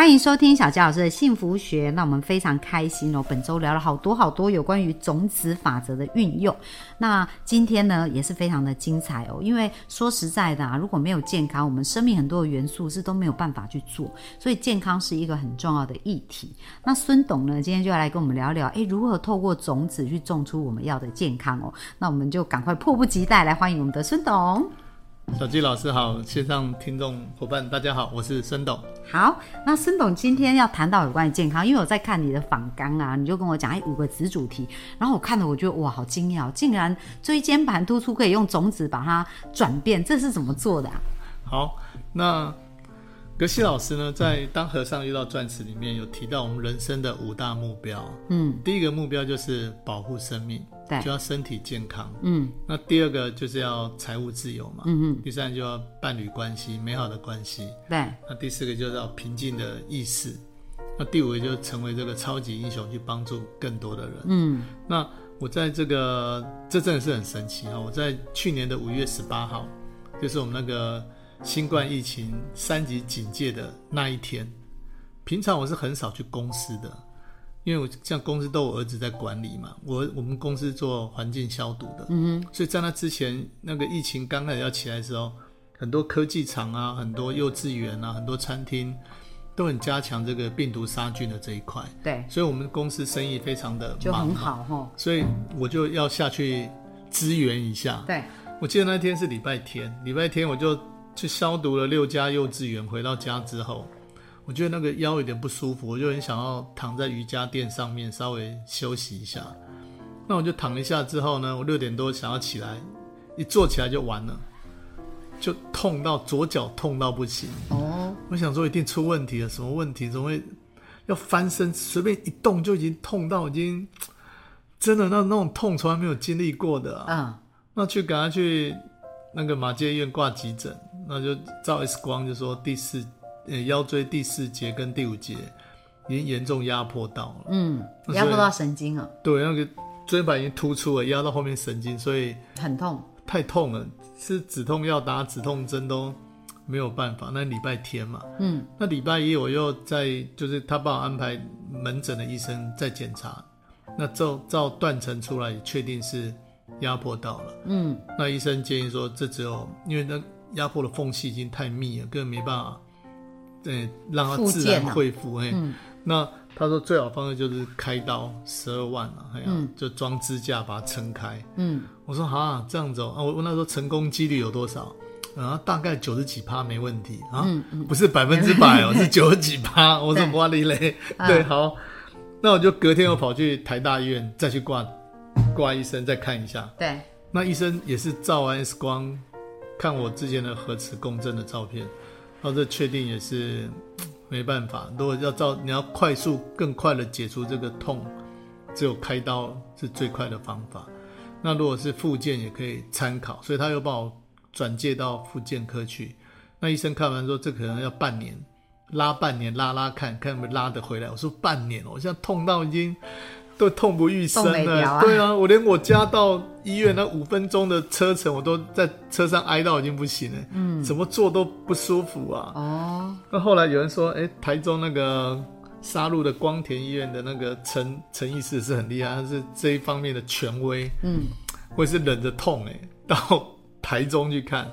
欢迎收听小佳老师的幸福学，那我们非常开心哦。本周聊了好多好多有关于种子法则的运用，那今天呢也是非常的精彩哦。因为说实在的啊，如果没有健康，我们生命很多的元素是都没有办法去做，所以健康是一个很重要的议题。那孙董呢，今天就要来跟我们聊聊，诶，如何透过种子去种出我们要的健康哦。那我们就赶快迫不及待来欢迎我们的孙董。小纪老师好，线上听众伙伴大家好，我是孙董。好，那孙董今天要谈到有关于健康，因为我在看你的访纲啊，你就跟我讲哎五个子主题，然后我看了我觉得哇好惊讶，竟然椎间盘突出可以用种子把它转变，这是怎么做的啊？好，那格西老师呢，在《当和尚遇到钻石》里面有提到我们人生的五大目标，嗯，第一个目标就是保护生命。就要身体健康，嗯，那第二个就是要财务自由嘛，嗯嗯，第三就要伴侣关系美好的关系，对，那第四个就是要平静的意识，那第五个就成为这个超级英雄去帮助更多的人，嗯，那我在这个这真的是很神奇啊！我在去年的五月十八号，就是我们那个新冠疫情三级警戒的那一天，平常我是很少去公司的。因为我像公司都有儿子在管理嘛，我我们公司做环境消毒的，嗯哼，所以在那之前，那个疫情刚开始要起来的时候，很多科技厂啊，很多幼稚园啊，很多餐厅都很加强这个病毒杀菌的这一块，对，所以我们公司生意非常的就很好哈，所以我就要下去支援一下，对，我记得那天是礼拜天，礼拜天我就去消毒了六家幼稚园，回到家之后。我觉得那个腰有点不舒服，我就很想要躺在瑜伽垫上面稍微休息一下。那我就躺一下之后呢，我六点多想要起来，一坐起来就完了，就痛到左脚痛到不行。哦，我想说一定出问题了，什么问题？怎么会要翻身？随便一动就已经痛到已经真的那那种痛从来没有经历过的啊！那去赶快去那个马街医院挂急诊，那就照 X 光，就说第四。呃，腰椎第四节跟第五节已经严重压迫到了，嗯，压迫到神经了。对，那个椎板已经突出了，压到后面神经，所以很痛，太痛了，吃止痛药、打止痛针都没有办法。那礼拜天嘛，嗯，那礼拜一我又在，就是他帮我安排门诊的医生在检查，那照照断层出来，确定是压迫到了，嗯，那医生建议说，这只有因为那压迫的缝隙已经太密了，根本没办法。对，让它自然恢复。哎，那他说最好方式就是开刀，十二万啊，哎呀，就装支架把它撑开。嗯，我说啊，这样子哦，我问他说成功几率有多少？啊，大概九十几趴没问题啊，不是百分之百哦，是九十几趴。我说哇哩嘞，对，好，那我就隔天又跑去台大医院再去挂挂医生再看一下。对，那医生也是照完 X 光，看我之前的核磁共振的照片。然后这确定也是没办法。如果要照，你要快速、更快的解除这个痛，只有开刀是最快的方法。那如果是复健也可以参考，所以他又把我转介到复健科去。那医生看完说，这可能要半年，拉半年拉拉看看能不拉得回来。我说半年哦，我现在痛到已经。都痛不欲生了，对啊，我连我家到医院那五分钟的车程，我都在车上挨到已经不行了，嗯，怎么坐都不舒服啊。哦，那后来有人说，哎，台中那个沙鹿的光田医院的那个陈陈医师是很厉害，他是这一方面的权威，嗯，我也是忍着痛哎，到台中去看，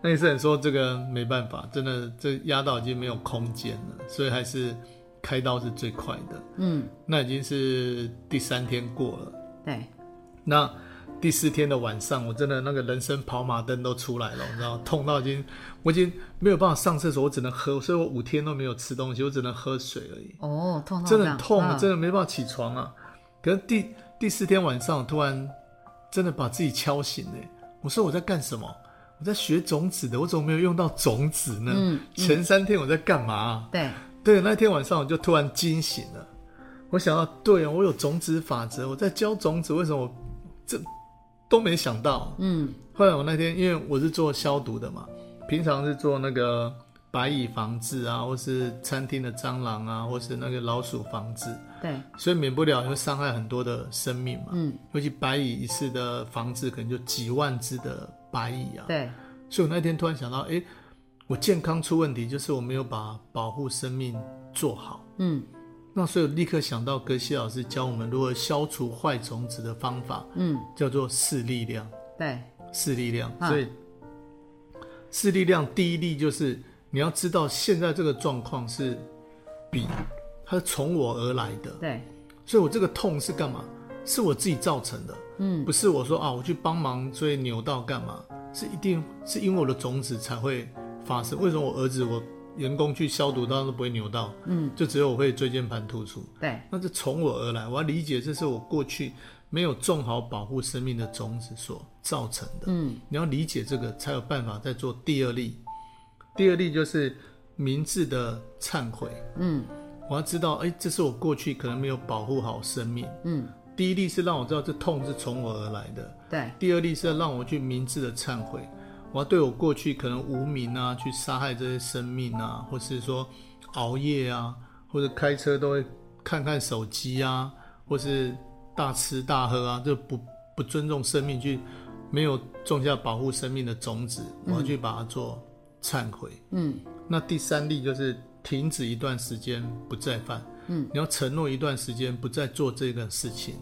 那医生说这个没办法，真的这压到已经没有空间了，所以还是。开刀是最快的，嗯，那已经是第三天过了，对，那第四天的晚上，我真的那个人生跑马灯都出来了，你知道，痛到已经，我已经没有办法上厕所，我只能喝，所以我五天都没有吃东西，我只能喝水而已。哦，痛，真的很痛，真的没办法起床啊。可是第第四天晚上，突然真的把自己敲醒了。我说我在干什么？我在学种子的，我怎么没有用到种子呢？嗯，前三天我在干嘛？对。对，那天晚上我就突然惊醒了，我想到，对啊，我有种子法则，我在教种子，为什么我这都没想到？嗯，后来我那天因为我是做消毒的嘛，平常是做那个白蚁防治啊，或是餐厅的蟑螂啊，或是那个老鼠防治，对，所以免不了会伤害很多的生命嘛。嗯，尤其白蚁一次的防治可能就几万只的白蚁啊。对，所以我那天突然想到，哎，我健康出问题，就是我没有把保护生命做好。嗯那所以我立刻想到格西老师教我们如何消除坏种子的方法，嗯，叫做四力量。对，四力量，啊所以四力量第一力就是你要知道现在这个状况是比它是从我而来的，对，所以我这个痛是干嘛？是我自己造成的，嗯不是我说啊我去帮忙所以扭到干嘛？是一定是因为我的种子才会发生。为什么我儿子我员工去消毒当然都不会扭到，嗯，就只有我会椎间盘突出？对，那是从我而来，我要理解这是我过去没有种好保护生命的种子所造成的。嗯你要理解这个，才有办法再做第二例。第二例就是明智的忏悔。嗯我要知道，哎，这是我过去可能没有保护好生命。嗯，第一例是让我知道这痛是从我而来的，对，第二例是要让我去明智的忏悔。我要对我过去可能无名啊，去杀害这些生命啊，或是说熬夜啊，或者开车都会看看手机啊，或是大吃大喝啊，就不不尊重生命，去没有种下保护生命的种子，我要去把它做忏悔。嗯那第三例就是停止一段时间不再犯，嗯，你要承诺一段时间不再做这个事情。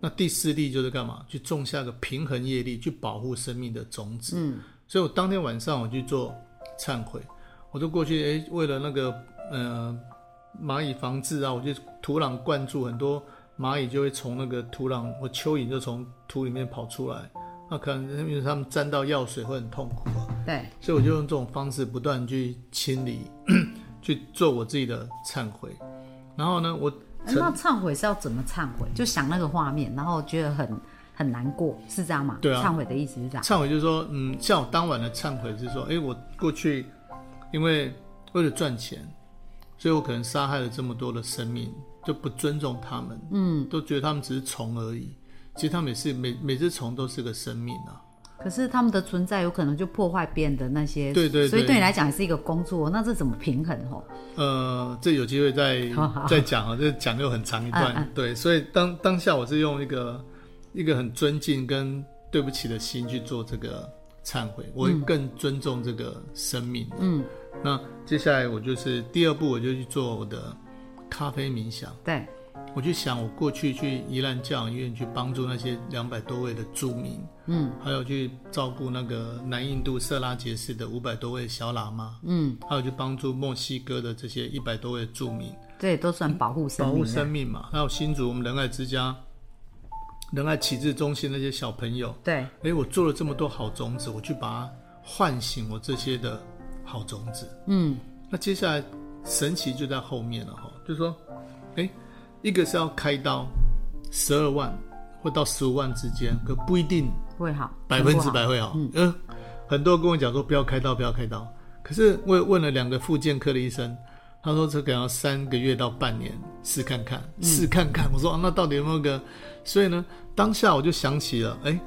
那第四例就是干嘛？去种下个平衡业力，去保护生命的种子。嗯所以我当天晚上我去做忏悔，我就过去，诶，为了那个呃蚂蚁防治啊，我就土壤灌注很多蚂蚁就会从那个土壤或蚯蚓就从土里面跑出来，那可能因为它们沾到药水会很痛苦啊。对，所以我就用这种方式不断去清理，去做我自己的忏悔。然后呢，我哎那忏悔是要怎么忏悔？就想那个画面，然后觉得很很难过，是这样吗？对啊忏悔的意思是这样。忏悔就是说，嗯，像我当晚的忏悔是说，哎，我过去因为为了赚钱，所以我可能杀害了这么多的生命，就不尊重他们，嗯，都觉得他们只是虫而已。其实他们也是每每只虫都是个生命啊。可是他们的存在有可能就破坏别人的那些，对对对所以对你来讲也是一个工作，那这怎么平衡哦？呃，这有机会再 再讲啊，这讲又很长一段。对，所以当当下我是用一个一个很尊敬跟对不起的心去做这个忏悔，我会更尊重这个生命。嗯，那接下来我就是第二步，我就去做我的咖啡冥想。对，我就想我过去去宜兰教养院去帮助那些两百多位的住民，嗯还有去照顾那个南印度色拉杰市的五百多位小喇嘛，嗯，还有去帮助墨西哥的这些一百多位住民。这也都算保护生保护。生命嘛。还有新竹我们仁爱之家、仁爱启智中心那些小朋友，对，哎，我做了这么多好种子，我去把它唤醒我这些的好种子。嗯那接下来神奇就在后面了哈，就是说，诶，一个是要开刀十二万或到十五万之间，可不一定会好，百分之。百会好。嗯，很多人跟我讲说不要开刀，不要开刀。可是我也问了两个复健科的医生，他说这可能要三个月到半年试看看，试看看。我说、啊、那到底有没有个？所以呢，当下我就想起了，哎，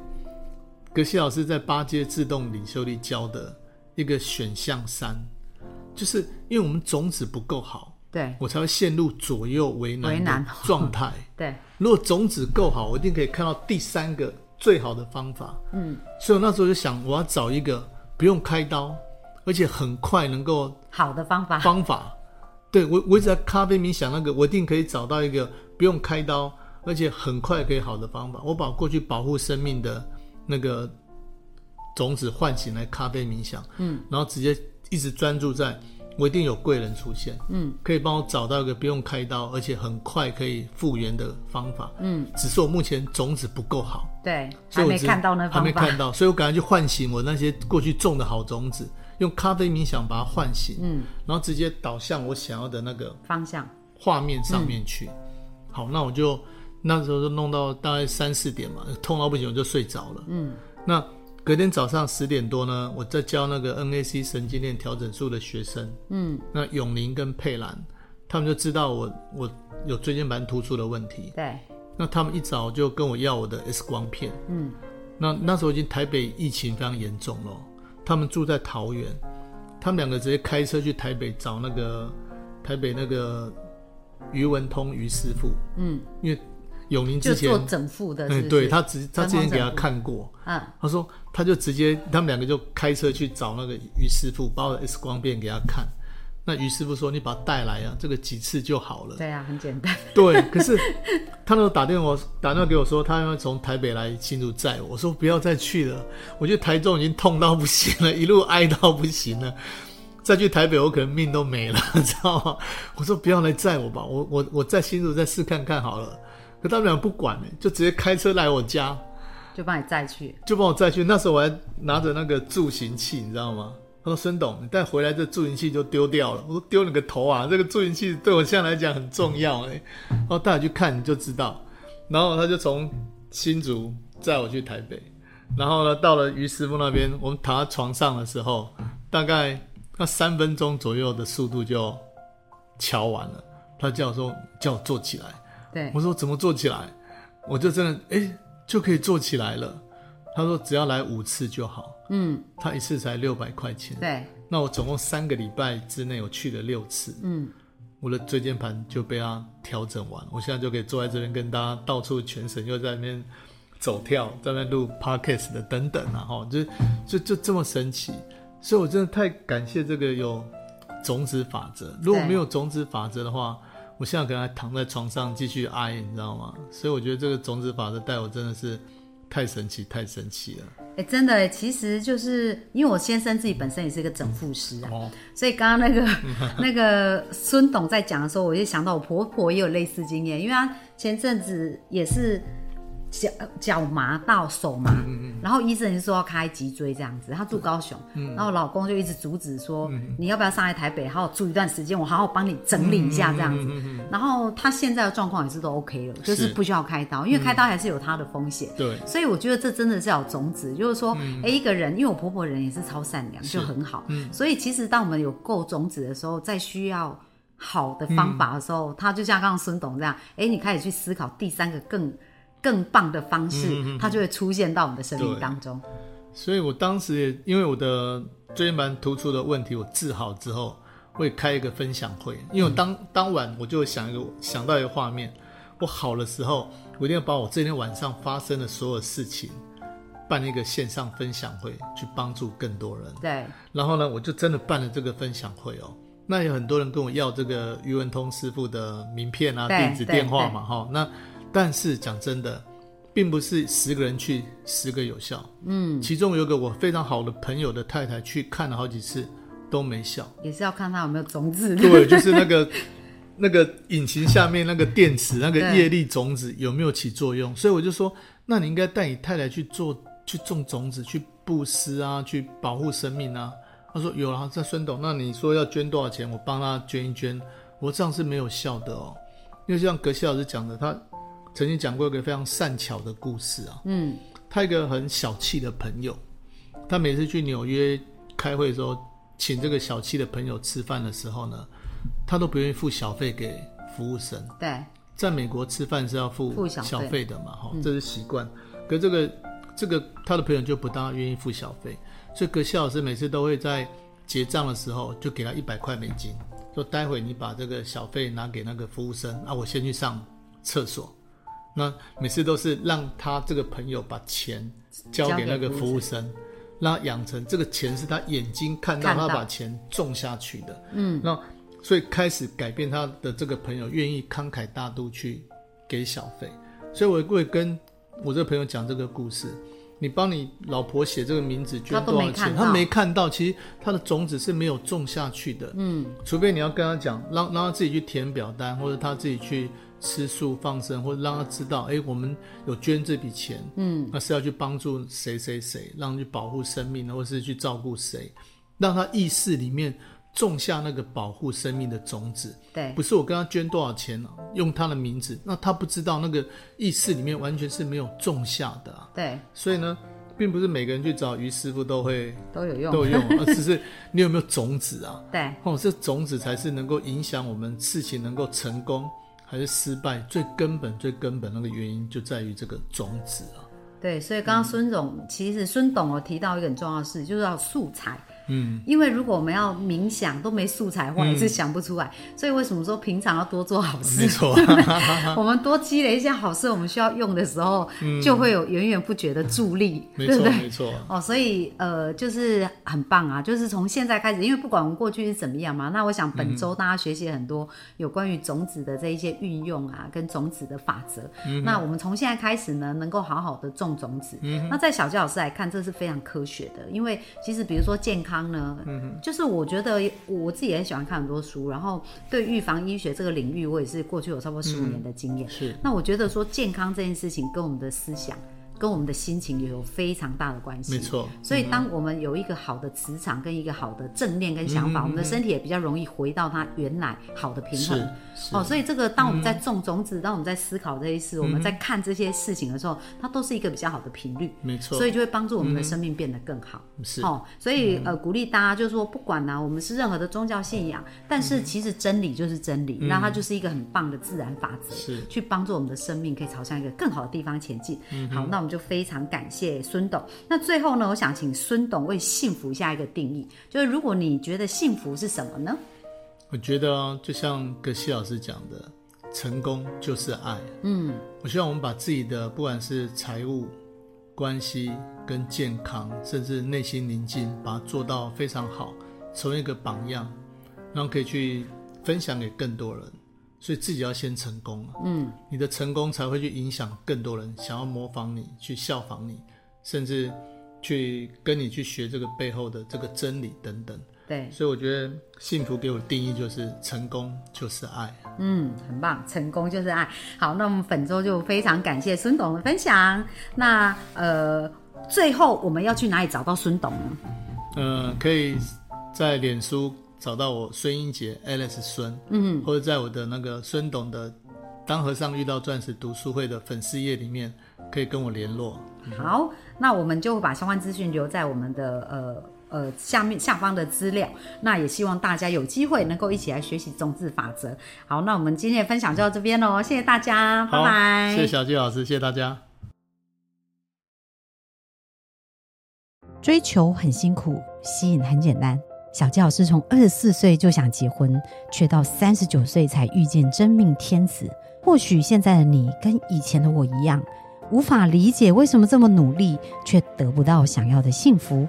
葛西老师在八阶自动领袖力教的一个选项三，就是因为我们种子不够好，对我才会陷入左右为难的为难状态。对，如果种子够好，我一定可以看到第三个最好的方法。嗯，所以我那时候就想，我要找一个不用开刀，而且很快能够好的方法。方法。对我，我一直在咖啡冥想那个，我一定可以找到一个不用开刀，而且很快可以好的方法。我把过去保护生命的那个种子唤醒来咖啡冥想，嗯，然后直接一直专注在，我一定有贵人出现，嗯，可以帮我找到一个不用开刀，而且很快可以复原的方法。嗯，只是我目前种子不够好。对，所以我还没看到那还方法。没看到，所以我赶快去唤醒我那些过去种的好种子，用咖啡冥想把它唤醒，嗯，然后直接导向我想要的那个方向。画面上面去。好，那我就那时候就弄到大概三四点嘛，痛到不行我就睡着了。嗯，那隔天早上十点多呢，我在教那个 NAC 神经链调整术的学生，嗯，那永宁跟佩兰，他们就知道我我有椎间盘突出的问题，对，那他们一早就跟我要我的 X 光片。嗯，那那时候已经台北疫情非常严重了，他们住在桃园，他们两个直接开车去台北找那个台北那个于文通于师傅，嗯，因为永宁就之前做整副的嗯，对他直他之前给他看过，嗯，他说他就直接他们两个就开车去找那个于师傅，把我的 X 光片给他看。那于师傅说：“你把它带来啊，这个几次就好了。对啊，很简单，” 对，可是他那时候打电话打电话给我说，他要从台北来新竹载我。我说不要再去了，我觉得台中已经痛到不行了，一路哀到不行了。再去台北，我可能命都没了，知道吗？我说不要来载我吧，我我我在新竹再试看看好了。可他们俩不管呢，就直接开车来我家，就帮你载去。就帮我载去。那时候我还拿着那个助行器，你知道吗？他说：“孙董，你带回来这助行器就丢掉了。”我说：“丢你个头啊！这个助行器对我现在来讲很重要哎。”然后带我去看你就知道。然后他就从新竹载我去台北，然后呢，到了于师傅那边，我们躺在床上的时候，大概那三分钟左右的速度就敲完了。他叫我说：“叫我坐起来。”对，我说怎么做起来？我就真的哎、就可以做起来了。他说只要来五次就好，嗯，他一次才六百块钱。对，那我总共三个礼拜之内我去了六次，嗯，我的椎间盘就被他调整完，我现在就可以坐在这边跟大家到处全省又在那边走跳，在那边录 podcast 的等等啊，哈，就就就这么神奇，所以我真的太感谢这个有种子法则。如果对。没有种子法则的话，我现在可能还躺在床上继续哀，你知道吗？所以我觉得这个种子法则带我真的是太神奇，太神奇了。哎，真的耶，其实就是因为我先生自己本身也是一个整复师啊，哦，所以刚刚那个 那个孙董在讲的时候，我就想到我婆婆也有类似经验，因为她前阵子也是脚脚麻到手麻，然后医生也是说要开脊椎这样子，他住高雄，然后老公就一直阻止说，你要不要上来台北好好住一段时间，我好好帮你整理一下这样子。然后他现在的状况也是都 OK 了，就是是不需要开刀，因为开刀还是有它的风险。对，所以我觉得这真的是要有种子，就是说，哎、一个人，因为我婆婆人也是超善良，就很好，所以其实当我们有够种子的时候，在需要好的方法的时候，他就像刚刚孙董这样，哎、你开始去思考第三个更更棒的方式，它就会出现到我们的生命当中。所以我当时也因为我的椎间盘突出的问题，我治好之后，会开一个分享会。因为我当、当晚我就想一个想到一个画面，我好的时候，我一定要把我这天晚上发生的所有事情办一个线上分享会，去帮助更多人。对，然后呢，我就真的办了这个分享会哦。那有很多人跟我要这个余文通师傅的名片啊、地址、电话嘛，哈。那但是讲真的，并不是十个人去十个有效。嗯，其中有个我非常好的朋友的太太去看了好几次都没效。也是要看他有没有种子。对，就是那个 那个引擎下面那个电池那个对业力种子有没有起作用？所以我就说，那你应该带你太太去做去种种子，去布施啊，去保护生命啊。他说有啊，在孙董，那你说要捐多少钱？我帮他捐一捐。我说这样是没有效的哦，因为像格西老师讲的，他曾经讲过一个非常善巧的故事啊。嗯，他一个很小气的朋友，他每次去纽约开会的时候，请这个小气的朋友吃饭的时候呢，他都不愿意付小费给服务生。对，在美国吃饭是要付付小费的嘛，哈、这是习惯。可这个这个他的朋友就不大愿意付小费，所以葛西老师每次都会在结账的时候就给他一百块美金，说待会你把这个小费拿给那个服务生啊，我先去上厕所。那每次都是让他这个朋友把钱交给那个服务生，让他养成这个钱是他眼睛看到他把钱种下去的。嗯，那所以开始改变他的这个朋友愿意慷慨大度去给小费，所以我会跟我这个朋友讲这个故事。你帮你老婆写这个名字捐多少钱？他没看到，其实他的种子是没有种下去的。嗯，除非你要跟他讲，让让他自己去填表单，或者他自己去吃素放生，或者让他知道，哎，我们有捐这笔钱，嗯，那是要去帮助谁谁谁，让去保护生命，或是去照顾谁，让他意识里面种下那个保护生命的种子。对，不是我跟他捐多少钱、啊，用他的名字，那他不知道那个意识里面完全是没有种下的、啊，对，所以呢，并不是每个人去找于师傅都会都有用。都有用，而只是你有没有种子啊？对，哦，这种子才是能够影响我们事情能够成功还是失败最根本、最根本那个原因就在于这个种子啊。对，所以刚刚孙总其实孙董有提到一个很重要的事，就是要素材。嗯，因为如果我们要冥想都没素材的话，也是想不出来。所以为什么说平常要多做好事？没错，我们多积累一些好事，我们需要用的时候，就会有源源不绝的助力，对不对？没错，哦，所以呃，就是很棒啊！就是从现在开始，因为不管我们过去是怎么样嘛，那我想本周大家学习很多有关于种子的这一些运用啊，跟种子的法则。那我们从现在开始呢，能够好好的种种子。那在小教老师来看，这是非常科学的，因为其实比如说健康呢，就是我觉得我自己也很喜欢看很多书，然后对预防医学这个领域，我也是过去有差不多十五年的经验。是。那我觉得说健康这件事情跟我们的思想、跟我们的心情也有非常大的关系。没错。所以当我们有一个好的磁场跟一个好的正念跟想法，我们的身体也比较容易回到它原来好的平衡。哦，所以这个当我们在种种子，当我们在思考这些事，我们在看这些事情的时候，它都是一个比较好的频率。没错，所以就会帮助我们的生命变得更好。是哦，所以呃，鼓励大家就是说，不管呢、我们是任何的宗教信仰，但是其实真理就是真理，那它就是一个很棒的自然法则，是去帮助我们的生命可以朝向一个更好的地方前进。嗯好，那我们就非常感谢孙董。那最后呢，我想请孙董为幸福下一个定义，就是如果你觉得幸福是什么呢？我觉得哦就像葛西老师讲的，成功就是爱。嗯，我希望我们把自己的不管是财务、关系跟健康，甚至内心宁静，把它做到非常好，成为一个榜样，然后可以去分享给更多人。所以自己要先成功啊，嗯，你的成功才会去影响更多人，想要模仿你，去效仿你，甚至去跟你去学这个背后的这个真理等等。对，所以我觉得幸福给我的定义就是成功就是爱。嗯，很棒，成功就是爱。好，那我们本周就非常感谢孙董的分享。那呃，最后我们要去哪里找到孙董呢？呃，可以在脸书找到我孙英杰 Alice 孙，嗯，或者在我的那个孙董的“当和尚遇到钻石”读书会的粉丝页里面，可以跟我联络。好，那我们就把相关资讯留在我们的呃。呃，下面下方的资料，那也希望大家有机会能够一起来学习种子法则。好，那我们今天的分享就到这边喽，谢谢大家，拜，拜。谢谢小季老师，谢谢大家。追求很辛苦，吸引很简单。小吉老师从二十四岁就想结婚，却到三十九岁才遇见真命天子。或许现在的你跟以前的我一样，无法理解为什么这么努力却得不到想要的幸福。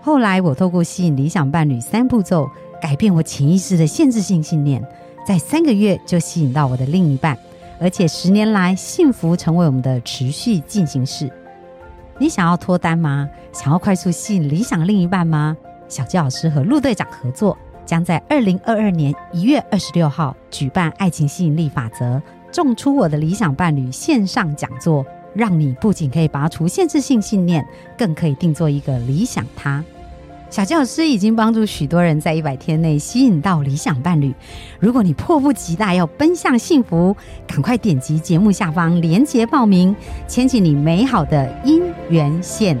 后来我透过吸引理想伴侣三步骤，改变我潜意识的限制性信念，在三个月就吸引到我的另一半，而且十年来幸福成为我们的持续进行式。你想要脱单吗？想要快速吸引理想另一半吗？小纪老师和陆队长合作，将在二零二二年一月二十六号举办《爱情吸引力法则：种出我的理想伴侣》线上讲座，让你不仅可以拔除限制性信念，更可以定做一个理想他。小纪老师已经帮助许多人在一百天内吸引到理想伴侣。如果你迫不及待要奔向幸福，赶快点击节目下方链接报名，牵起你美好的姻缘线。